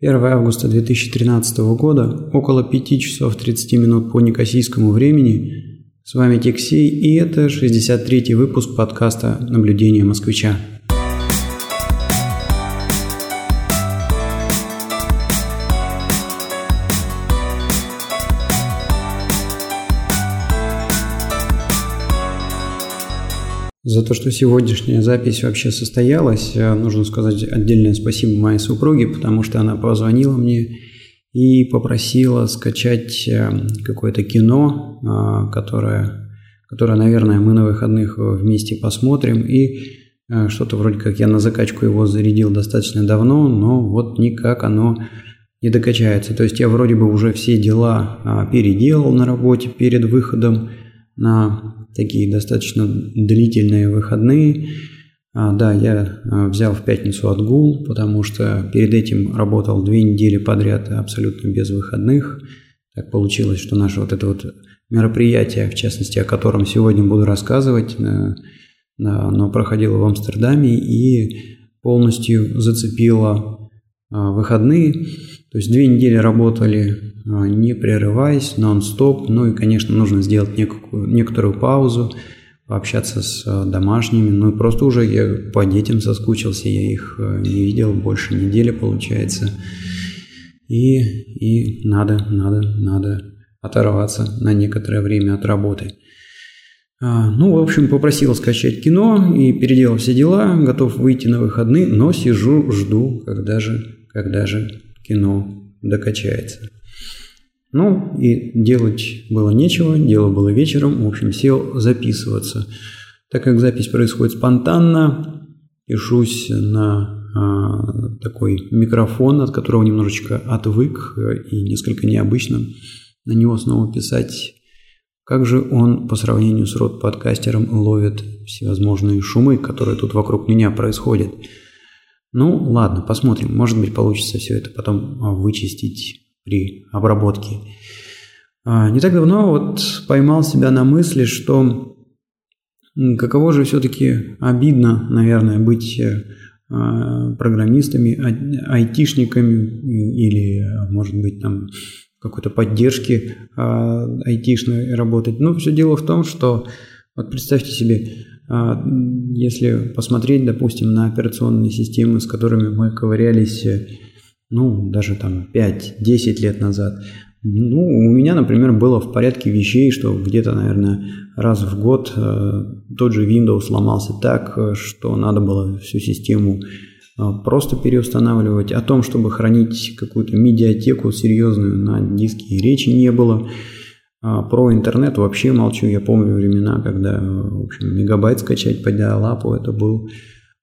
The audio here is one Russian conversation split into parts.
1 августа 2013 года, около 5 часов 30 минут по некосийскому времени. С вами Тексей, и это 63-й выпуск подкаста «Наблюдение москвича». За то, что сегодняшняя запись вообще состоялась, э, нужно сказать отдельное спасибо моей супруге, потому что она позвонила мне и попросила скачать э, какое-то кино, э, которое, которое, наверное, мы на выходных вместе посмотрим. И что-то вроде как я на закачку его зарядил достаточно давно, но вот никак оно не докачается. То есть я вроде бы уже все дела переделал на работе перед выходом на такие достаточно длительные выходные. А, да, я а, взял в пятницу отгул, потому что перед этим работал две недели подряд абсолютно без выходных. Так получилось, что наше вот это вот мероприятие, в частности, о котором сегодня буду рассказывать, оно проходило в Амстердаме и полностью зацепило а, выходные. То есть две недели работали а, не прерываясь, нон-стоп. Ну и, конечно, нужно сделать некую, некоторую паузу, пообщаться с а, домашними. Ну и просто уже я по детям соскучился, я их а, не видел больше недели, получается. И, и надо, надо, надо оторваться на некоторое время от работы. Ну, в общем, попросил скачать кино и переделал все дела, готов выйти на выходные, но сижу, жду, когда же, когда же кино докачается. Ну, и делать было нечего, дело было вечером, в общем, сел записываться. Так как запись происходит спонтанно, пишусь на а, такой микрофон, от которого немножечко отвык и несколько необычно на него снова писать. Как же он по сравнению с род-подкастером ловит всевозможные шумы, которые тут вокруг меня происходят. Ну, ладно, посмотрим. Может быть, получится все это потом вычистить при обработке. А, не так давно вот поймал себя на мысли, что каково же все-таки обидно, наверное, быть э, а, программистами, а, айтишниками или, может быть, там какой-то поддержки айтишной работать. Но все дело в том, что вот представьте себе, если посмотреть, допустим, на операционные системы, с которыми мы ковырялись ну, даже там 5-10 лет назад. Ну, у меня, например, было в порядке вещей, что где-то, наверное, раз в год э, тот же Windows сломался так, э, что надо было всю систему э, просто переустанавливать. О том, чтобы хранить какую-то медиатеку серьезную на диске, речи не было. А про интернет вообще молчу. Я помню времена, когда в общем, мегабайт скачать по диалапу, это был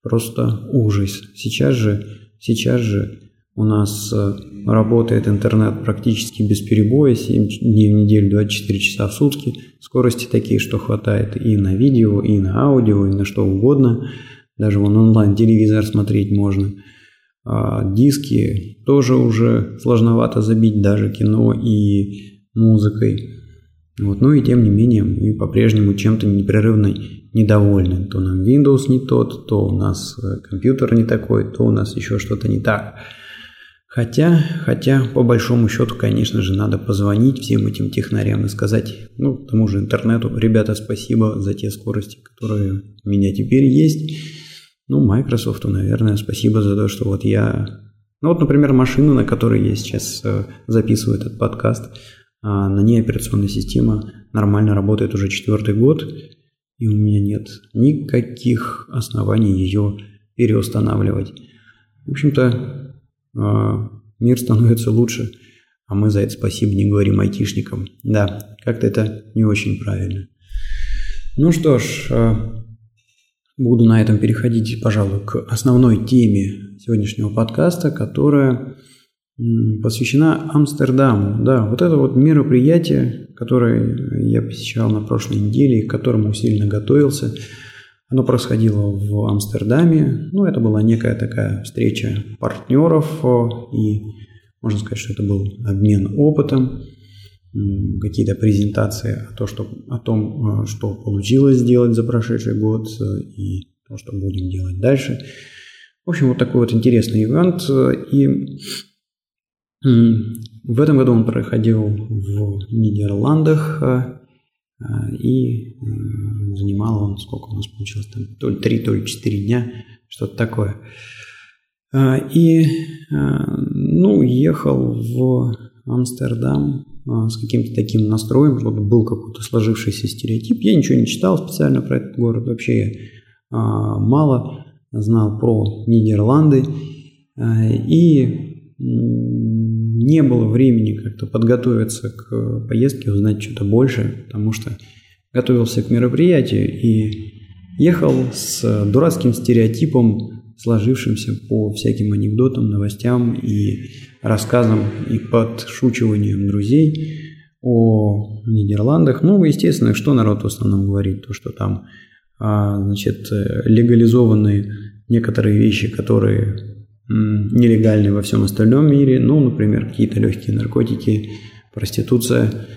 просто ужас. Сейчас же, сейчас же у нас э, работает интернет практически без перебоя, 7 дней в неделю, 24 часа в сутки. Скорости такие, что хватает и на видео, и на аудио, и на что угодно. Даже вон онлайн телевизор смотреть можно. А диски тоже уже сложновато забить, даже кино и музыкой. Вот. Ну и тем не менее мы по-прежнему чем-то непрерывно недовольны. То нам Windows не тот, то у нас э, компьютер не такой, то у нас еще что-то не так. Хотя, хотя, по большому счету, конечно же, надо позвонить всем этим технарям и сказать, ну, тому же интернету, ребята, спасибо за те скорости, которые у меня теперь есть. Ну, Microsoft, наверное, спасибо за то, что вот я... Ну, вот, например, машина, на которой я сейчас э, записываю этот подкаст, на ней операционная система нормально работает уже четвертый год, и у меня нет никаких оснований ее переустанавливать. В общем-то, а, мир становится лучше, а мы за это спасибо не говорим айтишникам. Да, как-то это не очень правильно. Ну что ж, а, буду на этом переходить, пожалуй, к основной теме сегодняшнего подкаста, которая посвящена Амстердаму. Да, вот это вот мероприятие, которое я посещал на прошлой неделе к которому усиленно готовился – оно происходило в Амстердаме. Ну, это была некая такая встреча партнеров, и можно сказать, что это был обмен опытом, какие-то презентации о, том, что, о том, э, что получилось сделать за прошедший год э, и то, что будем делать дальше. В общем, вот такой вот интересный ивент. И В этом году он проходил в Нидерландах, и занимал он, сколько у нас получилось, там, то ли 3, то ли 4 дня, что-то такое. И, ну, ехал в Амстердам с каким-то таким настроем, чтобы был какой-то сложившийся стереотип. Я ничего не читал специально про этот город, вообще я мало знал про Нидерланды. И не было времени как-то подготовиться к поездке, узнать что-то больше, потому что готовился к мероприятию и ехал с дурацким стереотипом, сложившимся по всяким анекдотам, новостям и рассказам и подшучиваниям друзей о Нидерландах. Ну, естественно, что народ в основном говорит, то, что там а, значит, легализованы некоторые вещи, которые нелегальные во всем остальном мире, ну, например, какие-то легкие наркотики, проституция.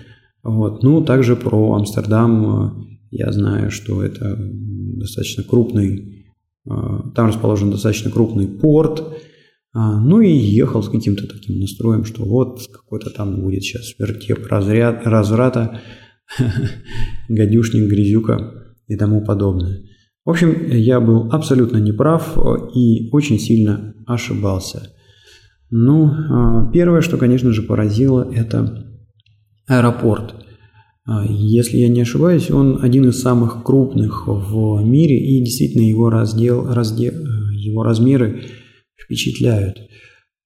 Вот. Ну, также про Амстердам э, я знаю, что это достаточно крупный, э, там расположен достаточно крупный порт, а, ну и ехал с каким-то таким настроем, что вот какой-то там будет сейчас вертеп разряд, разврата, гадюшник, грязюка и тому подобное. В общем, я был абсолютно неправ и очень сильно ошибался. Ну, а, первое, что, конечно же, поразило, это аэропорт. А, если я не ошибаюсь, он один из самых крупных в мире, и действительно его, раздел, раздел, его размеры впечатляют.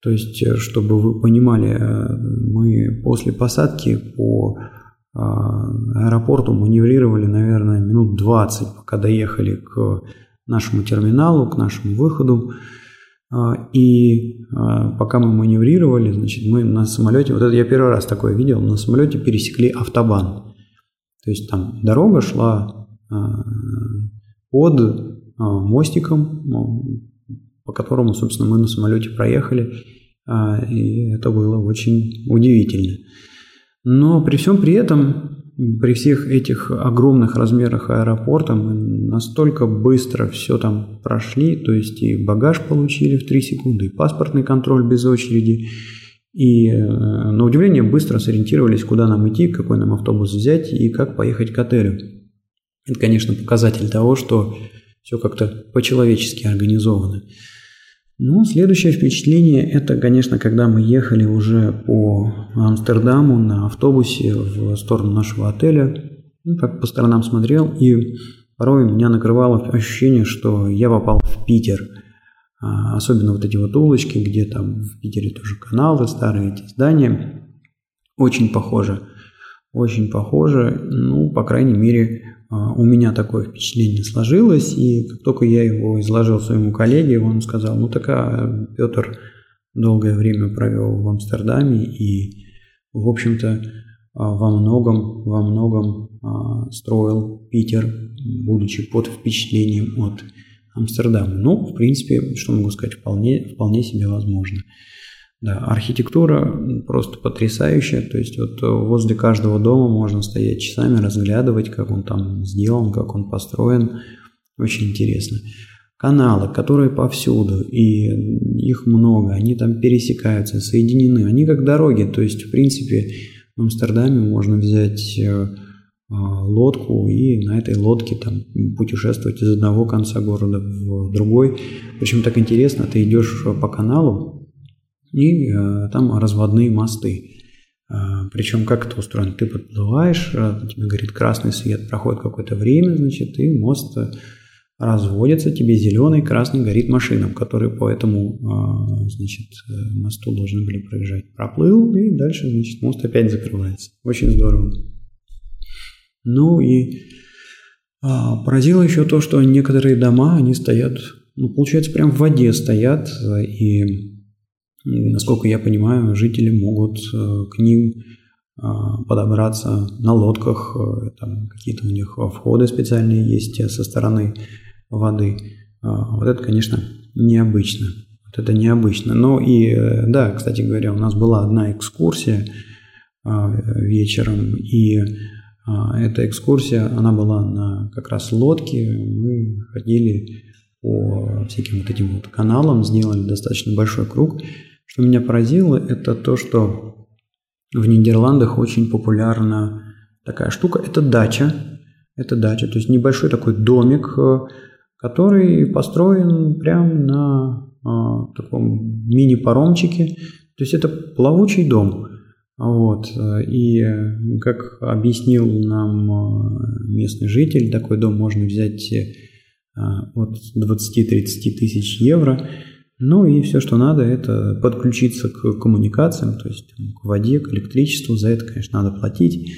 То есть, э, чтобы вы понимали, э, мы после посадки по аэропорту маневрировали, наверное, минут 20, пока доехали к нашему терминалу, к нашему выходу. А, и а, пока мы маневрировали, значит, мы на самолете, вот это я первый раз такое видел, на самолете пересекли автобан. То есть там дорога шла а, под мостиком, по которому, собственно, мы на самолете проехали. И это было очень удивительно. Но при всем при этом при всех этих огромных размерах аэропорта мы настолько быстро все там прошли, то есть и багаж получили в 3 секунды, и паспортный контроль без очереди, и э, на удивление быстро сориентировались, куда нам идти, какой нам автобус взять и как поехать к отелю. Это, конечно, показатель того, что все как-то по-человечески организовано. Ну, следующее впечатление – это, конечно, когда мы ехали уже по Амстердаму на автобусе в сторону нашего отеля. Ну, так по сторонам смотрел, и порой меня накрывало ощущение, что я попал в Питер. А, особенно вот эти вот улочки, где там в Питере тоже каналы, старые эти здания. Очень похоже. Очень похоже. Ну, по крайней мере, у меня такое впечатление сложилось, и как только я его изложил своему коллеге, он сказал, ну так а Петр долгое время провел в Амстердаме и, в общем-то, а, во многом, во многом а, строил Питер, будучи под впечатлением от Амстердама. Ну, в принципе, что могу сказать, вполне, вполне себе возможно. Да, архитектура просто потрясающая, то есть вот э, возле каждого дома можно стоять часами, разглядывать, как он там сделан, как он построен, очень интересно. Каналы, которые повсюду, и их много, они там пересекаются, соединены, они как дороги, то есть в принципе в Амстердаме можно взять э, э, лодку и на этой лодке там путешествовать из одного конца города в другой. Причем так интересно, ты идешь по каналу, и э, там разводные мосты. Э, причем как это устроено? Ты подплываешь, э, тебе горит красный свет, проходит какое-то время, значит, и мост э, разводится, тебе зеленый, красный горит машинам, которые по этому э, значит, мосту должны были проезжать. Проплыл, и дальше значит, мост опять закрывается. Очень здорово. Ну и а, поразило еще то, что некоторые дома, они стоят, ну, получается, прям в воде стоят, и Насколько я понимаю, жители могут э, к ним э, подобраться на лодках, э, там какие-то у них входы специальные есть со стороны воды. Вот это, конечно, необычно. Вот это необычно. Но и, да, кстати говоря, у нас была одна экскурсия вечером, и эта экскурсия, она была на как раз лодке. Мы ходили по всяким вот этим вот каналам, сделали достаточно большой круг что меня поразило, это то, что в Нидерландах очень популярна такая штука. Это дача. Это дача, то есть небольшой такой домик, э, который построен прямо на э, таком мини-паромчике. То есть это плавучий дом. Вот. И как объяснил нам местный житель, такой дом можно взять от 20-30 тысяч евро. Ну и все, что надо, это подключиться к коммуникациям, то есть к воде, к электричеству. За это, конечно, надо платить.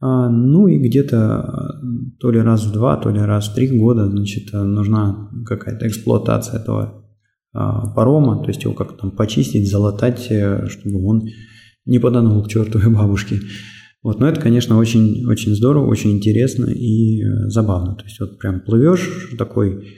А, ну и где-то то ли раз в два, то ли раз в три года, значит, нужна какая-то эксплуатация этого а, парома, то есть его как-то там почистить, залатать, э, чтобы он не потонул к чертовой бабушке. Вот, но это, конечно, очень, очень здорово, очень интересно и э, забавно. То есть вот прям плывешь, такой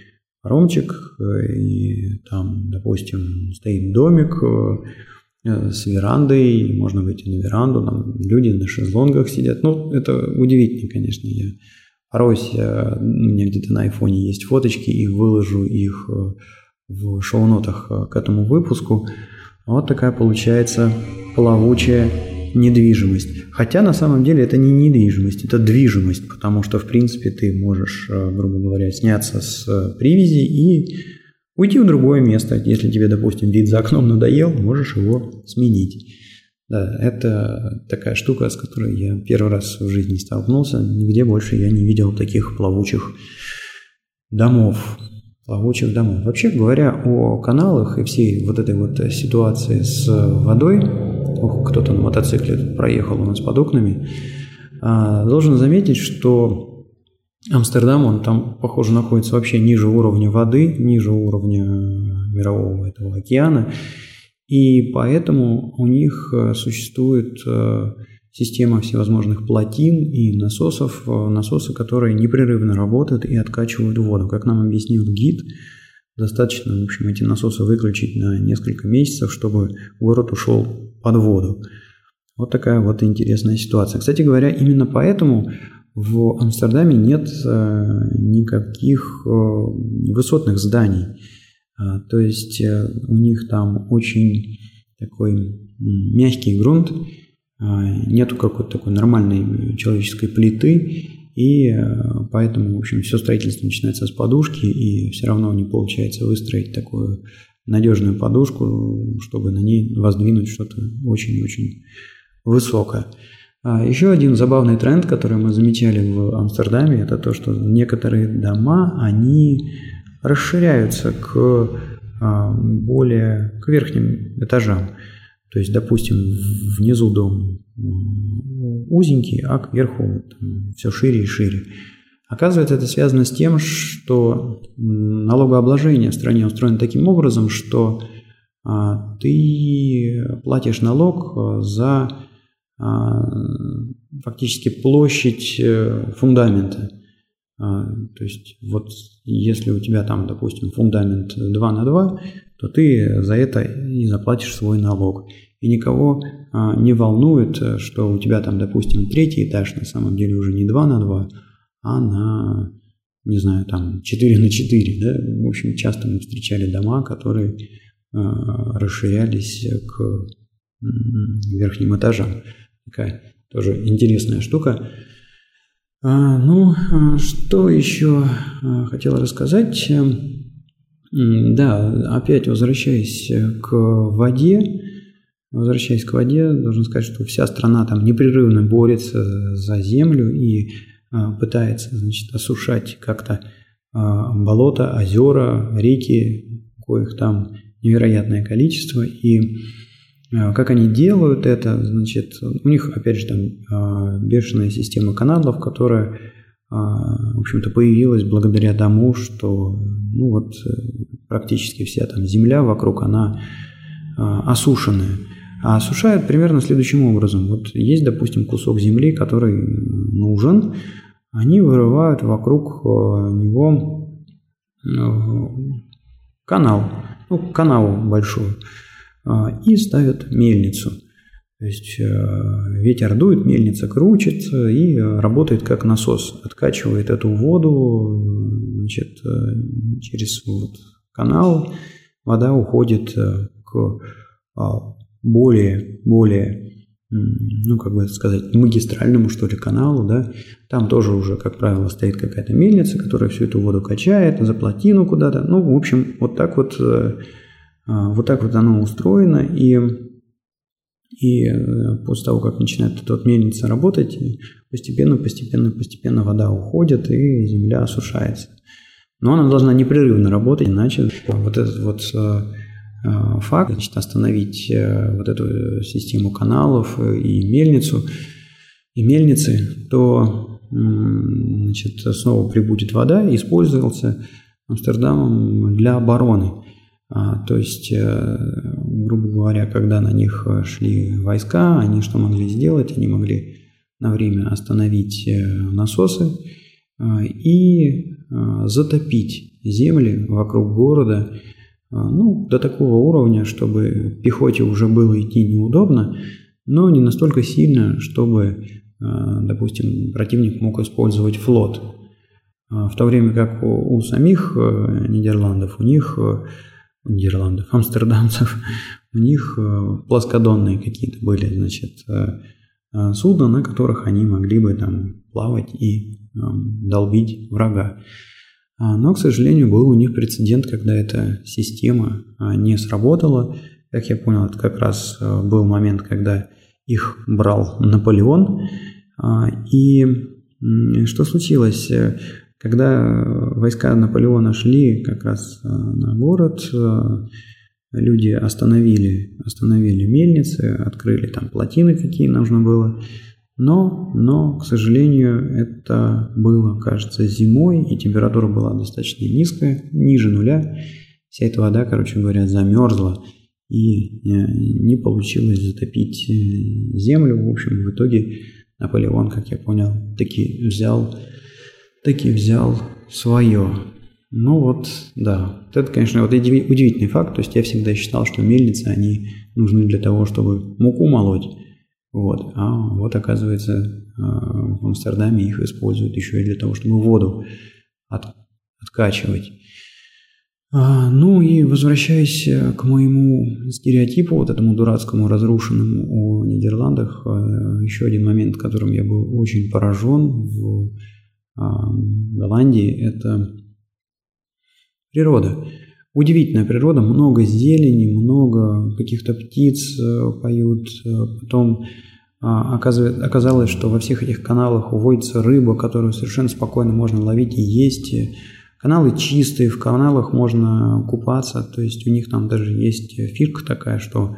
паромчик, э, и там, допустим, стоит домик э, с верандой, можно выйти на веранду, там люди на шезлонгах сидят. Ну, это удивительно, конечно. Я порой у меня где-то на айфоне есть фоточки, и выложу их в шоу-нотах к этому выпуску. Вот такая получается плавучая недвижимость. Хотя на самом деле это не недвижимость, это движимость, потому что в принципе ты можешь, э, грубо говоря, сняться с э, привязи и уйти в другое место. Если тебе, допустим, вид за окном надоел, можешь его сменить. Да, это такая штука, с которой я первый раз в жизни столкнулся. Нигде больше я не видел таких плавучих домов. Плавучих домов. Вообще говоря о каналах и всей вот этой вот ситуации с водой, кто-то на мотоцикле проехал у нас под окнами. А, должен заметить, что Амстердам, он там, похоже, находится вообще ниже уровня воды, ниже уровня мирового этого океана. И поэтому у них э, существует э, система всевозможных плотин и насосов, э, насосы, которые непрерывно работают и откачивают воду. Как нам объяснил гид, достаточно, в общем, эти насосы выключить на несколько месяцев, чтобы город ушел под воду. Вот такая вот интересная ситуация. Кстати говоря, именно поэтому в Амстердаме нет э, никаких э, высотных зданий. А, то есть э, у них там очень такой мягкий грунт, а, нету какой-то такой нормальной человеческой плиты, и поэтому, в общем, все строительство начинается с подушки, и все равно не получается выстроить такую надежную подушку, чтобы на ней воздвинуть что-то очень-очень высокое. А еще один забавный тренд, который мы замечали в Амстердаме, это то, что некоторые дома, они расширяются к а, более к верхним этажам. То есть, допустим, внизу дом узенький, а кверху все шире и шире. Оказывается, это связано с тем, что налогообложение в стране устроено таким образом, что а, ты платишь налог а, за а, фактически площадь э, фундамента. То есть вот если у тебя там, допустим, фундамент 2 на 2, то ты за это и заплатишь свой налог. И никого не волнует, что у тебя там, допустим, третий этаж на самом деле уже не 2 на 2, а на, не знаю, там 4 на 4, да, в общем, часто мы встречали дома, которые э, расширялись к верхним этажам. Такая тоже интересная штука. А, ну, а что еще а, хотел рассказать? Да, опять возвращаясь к воде, возвращаясь к воде, должен сказать, что вся страна там непрерывно борется за землю, и а, пытается значит, осушать как-то а, болота, озера, реки, коих там невероятное количество. И как они делают это, значит, у них, опять же, там бешеная система каналов, которая, в общем-то, появилась благодаря тому, что, ну вот, практически вся там земля вокруг, она осушенная. А осушают примерно следующим образом. Вот есть, допустим, кусок земли, который нужен, они вырывают вокруг э, него э, канал, ну, канаву большую, э, и ставят мельницу. То есть ветер дует, мельница крутится и работает как насос, откачивает эту воду значит, через вот канал, вода уходит к более, более, ну, как бы сказать, магистральному, что ли, каналу, да, там тоже уже, как правило, стоит какая-то мельница, которая всю эту воду качает за плотину куда-то. Ну, в общем, вот так вот, э, вот так вот оно устроено, и и э, после того, как начинает эта вот мельница работать, постепенно, постепенно, постепенно вода уходит и земля осушается. Но она должна непрерывно работать, иначе вот этот вот э, э, факт, значит, остановить вот эту систему каналов и мельницу, и мельницы, то значит, снова прибудет вода и использовался Амстердамом для обороны. А, то есть, говоря, когда на них шли войска, они что могли сделать? Они могли на время остановить насосы и затопить земли вокруг города ну, до такого уровня, чтобы пехоте уже было идти неудобно, но не настолько сильно, чтобы, допустим, противник мог использовать флот. В то время как у самих Нидерландов, у них Нидерландов, амстердамцев, у них плоскодонные какие-то были, значит, судна, на которых они могли бы там плавать и долбить врага. А, но, к сожалению, был у них прецедент, когда эта система а, не сработала. Как я понял, это как раз а, был момент, когда их брал Наполеон. И что случилось? Когда войска Наполеона шли как раз на город, люди остановили, остановили мельницы, открыли там плотины, какие нужно было. Но, но, к сожалению, это было, кажется, зимой, и температура была достаточно низкая, ниже нуля. Вся эта вода, короче говоря, замерзла, и э, не получилось затопить э, землю. В общем, в итоге Наполеон, как я понял, таки взял, таки взял свое. Ну вот, да, это, конечно, вот удивительный факт. То есть я всегда считал, что мельницы, они нужны для того, чтобы муку молоть. Вот. А вот оказывается а, в Амстердаме их используют еще и для того, чтобы воду от, откачивать. А, ну и возвращаясь э, к моему стереотипу, вот этому дурацкому, разрушенному о Нидерландах, а, еще один момент, которым я был очень поражен в Голландии, это природа. Удивительная природа, много зелени, много каких-то птиц э, поют. Э, потом а, оказалось, что во всех этих каналах уводится рыба, которую совершенно спокойно можно ловить и есть. Каналы чистые, в каналах можно купаться, то есть у них там даже есть фишка такая, что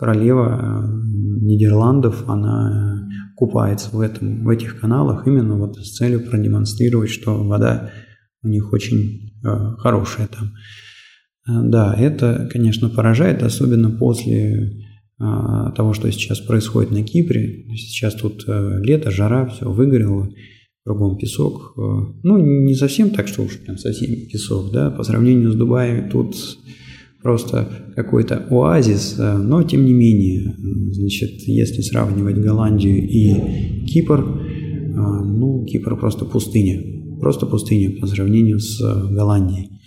королева э, Нидерландов, она купается в, этом, в этих каналах именно вот с целью продемонстрировать, что вода у них очень э, хорошая там. Э, да, это, конечно, поражает, особенно после а, того, что сейчас происходит на Кипре. Сейчас тут э, лето, жара, все выгорело, кругом песок. Э, ну, не совсем так, что уж прям совсем песок, да, по сравнению с Дубаем тут просто какой-то оазис, но тем не менее, значит, если сравнивать Голландию и Кипр, ну, Кипр просто пустыня, просто пустыня по сравнению с Голландией.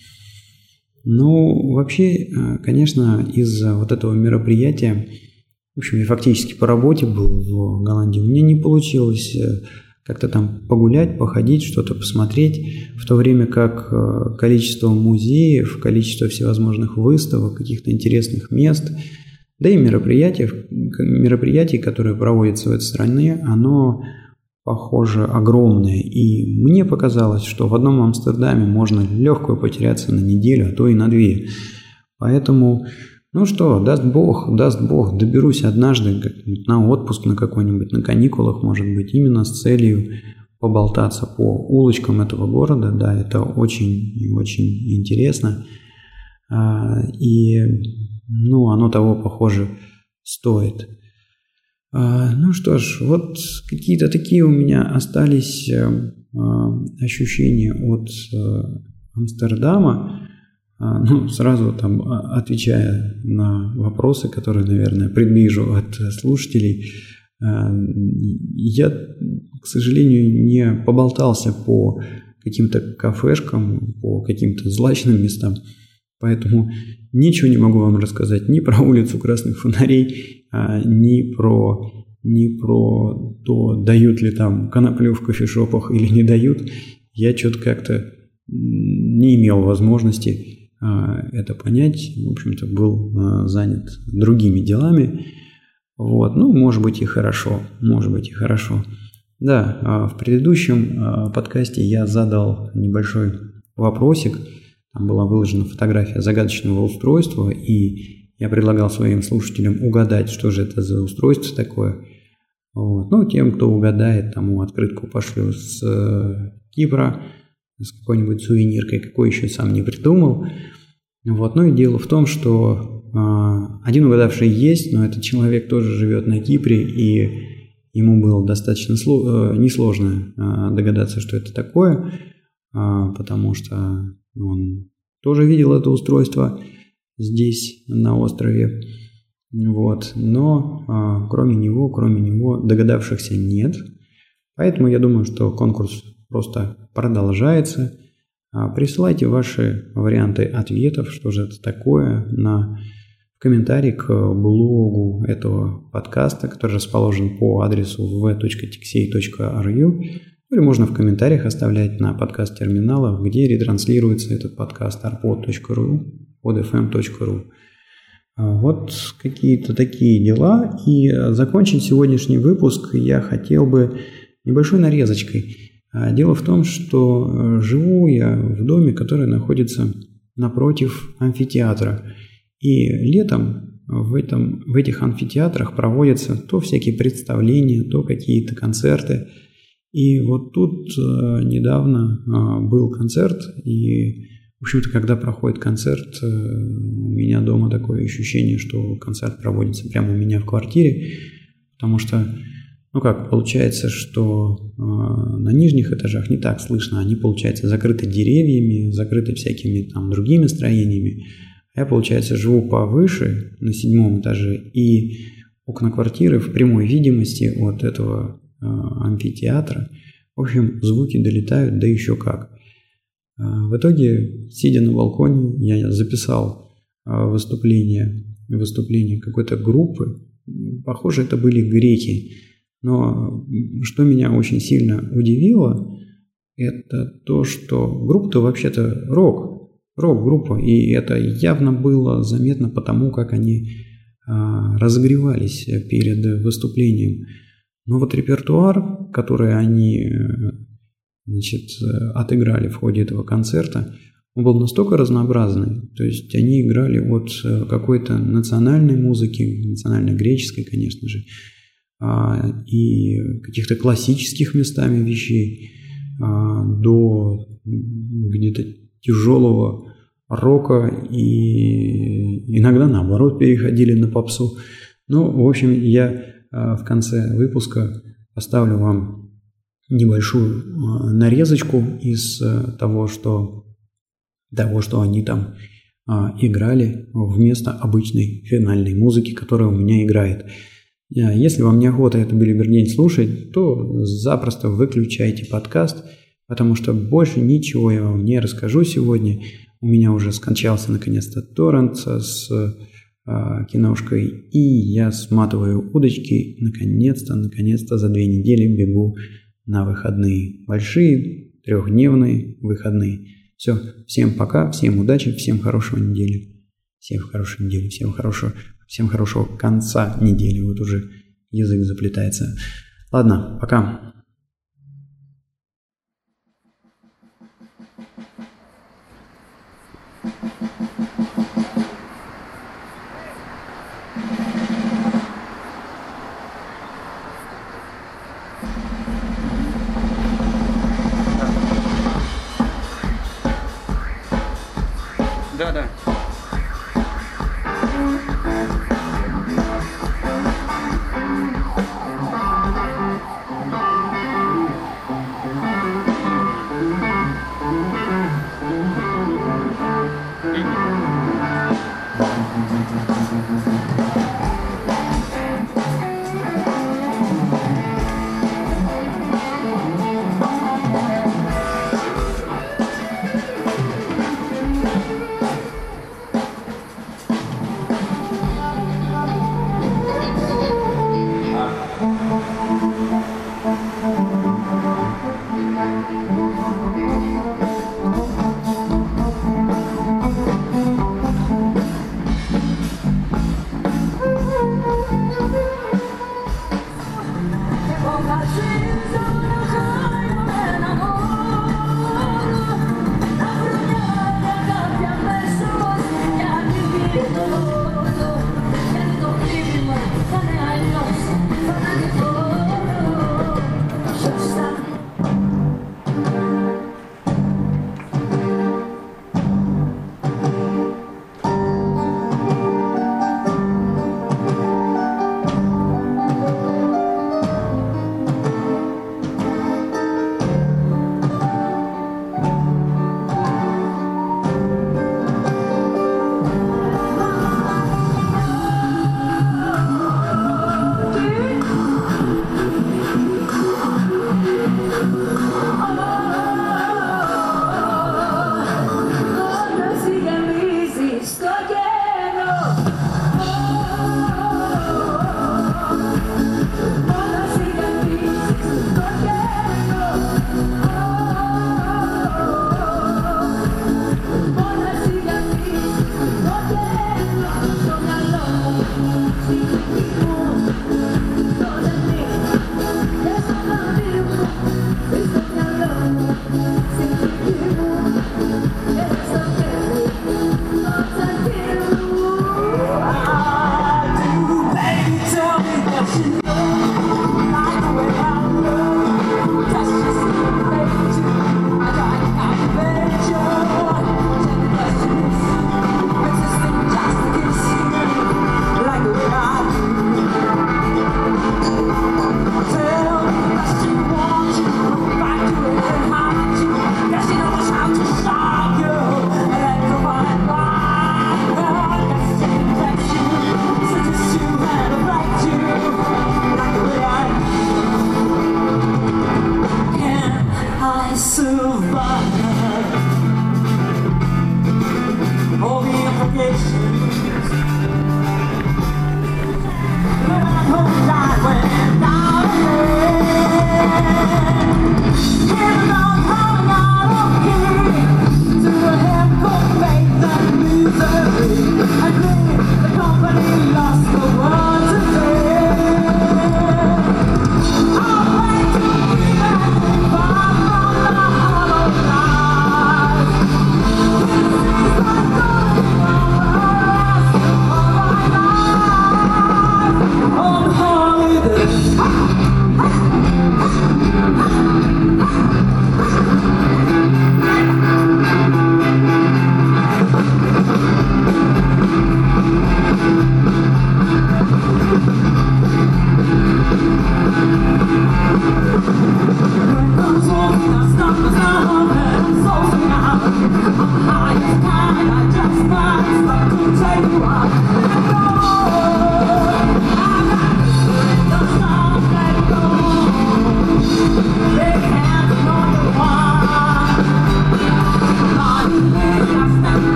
Ну, вообще, э, конечно, из вот этого мероприятия, в общем, я фактически по работе был в Голландии, у меня не получилось э, как-то там погулять, походить, что-то посмотреть, в то время как э, количество музеев, количество всевозможных выставок, каких-то интересных мест, да и мероприятий, мероприятий, которые проводятся в этой стране, оно похоже, огромные, и мне показалось, что в одном Амстердаме можно легко потеряться на неделю, а то и на две. Поэтому, ну что, даст Бог, даст Бог, доберусь однажды на отпуск на какой-нибудь, на каникулах, может быть, именно с целью поболтаться по улочкам этого города, да, это очень и очень интересно, а, и, ну, оно того, похоже, стоит. А, ну что ж, вот какие-то такие у меня остались э, а, ощущения от э, Амстердама. А, ну, сразу там отвечая на вопросы, которые, наверное, предвижу от слушателей, я, к сожалению, не поболтался по каким-то кафешкам, по каким-то злачным местам, Поэтому ничего не могу вам рассказать ни про улицу красных фонарей, а, ни про, ни про то, дают ли там коноплю в кофешопах или не дают. Я что-то как-то не имел возможности а, это понять. В общем-то, был а, занят другими делами. Вот. Ну, может быть и хорошо, может быть и хорошо. Да, в предыдущем подкасте я задал небольшой вопросик – там была выложена фотография загадочного устройства, и я предлагал своим слушателям угадать, что же это за устройство такое. Вот. Ну, тем, кто угадает, тому открытку пошлю с э, Кипра, с какой-нибудь сувениркой, какой еще сам не придумал. Вот. Ну и дело в том, что э, один угадавший есть, но этот человек тоже живет на Кипре, и ему было достаточно э, несложно э, догадаться, что это такое, э, потому что он тоже видел это устройство здесь, на острове. Вот. Но а, кроме него, кроме него догадавшихся нет. Поэтому я думаю, что конкурс просто продолжается. А, присылайте ваши варианты ответов, что же это такое, на в комментарии к блогу этого подкаста, который расположен по адресу v.tixey.ru или можно в комментариях оставлять на подкаст-терминалах, где ретранслируется этот подкаст arpod.ru, podfm.ru. А, вот какие-то такие дела. И закончить сегодняшний выпуск я хотел бы небольшой нарезочкой. А, дело в том, что э, живу я в доме, который находится напротив амфитеатра. И летом в, этом, в этих амфитеатрах проводятся то всякие представления, то какие-то концерты – и вот тут э, недавно э, был концерт, и, в общем-то, когда проходит концерт, э, у меня дома такое ощущение, что концерт проводится прямо у меня в квартире, потому что, ну как, получается, что э, на нижних этажах не так слышно, они, получается, закрыты деревьями, закрыты всякими там другими строениями. А я, получается, живу повыше, на седьмом этаже, и окна квартиры в прямой видимости от этого Э, амфитеатра. В общем, звуки долетают, да еще как. Э, в итоге, сидя на балконе, я записал э, выступление, выступление какой-то группы. Похоже, это были греки. Но что меня очень сильно удивило, это то, что группа-то вообще-то рок, рок-группа, и это явно было заметно потому, как они разогревались перед выступлением. Но вот репертуар, который они значит, отыграли в ходе этого концерта, он был настолько разнообразный. То есть они играли от какой-то национальной музыки, национально-греческой, конечно же, а, и каких-то классических местами вещей, а, до где-то тяжелого рока и иногда наоборот переходили на попсу. Ну, в общем, я а, в конце выпуска оставлю вам небольшую а, нарезочку из того, что, того, что они там а, играли вместо обычной финальной музыки, которая у меня играет. Если вам неохота это Билибердень слушать, то запросто выключайте подкаст, потому что больше ничего я вам не расскажу сегодня. У меня уже скончался наконец-то торрент с а, киношкой, и я сматываю удочки, наконец-то, наконец-то за две недели бегу на выходные. Большие трехдневные выходные. Все, всем пока, всем удачи, всем хорошего недели. Всем хорошей недели, всем хорошего, всем хорошего конца недели. Вот уже язык заплетается. Ладно, пока.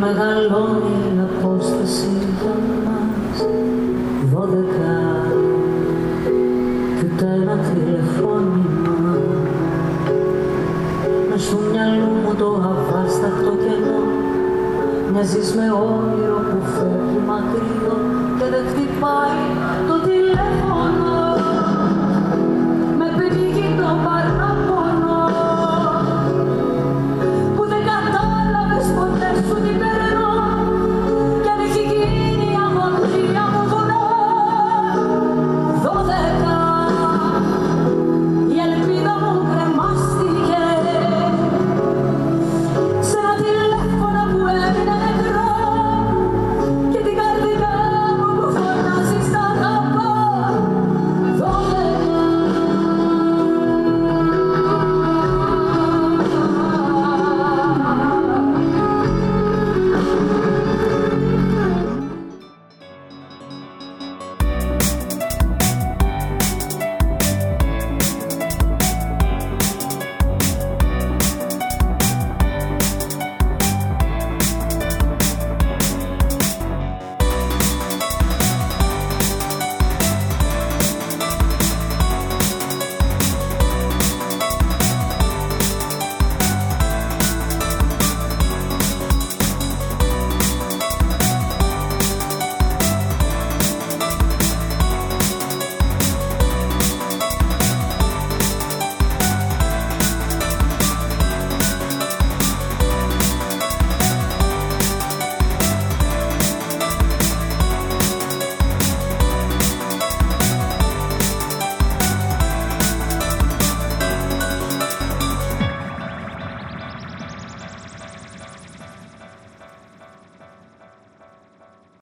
μεγαλώνει η απόσταση των μας. Δώδεκα κι ούτε ένα τηλεφώνημα. Μες στο μυαλού μου το αβάσταχτο κενό. Μοιάζεις με όνειρο που φεύγει μακρύο και δεν χτυπάει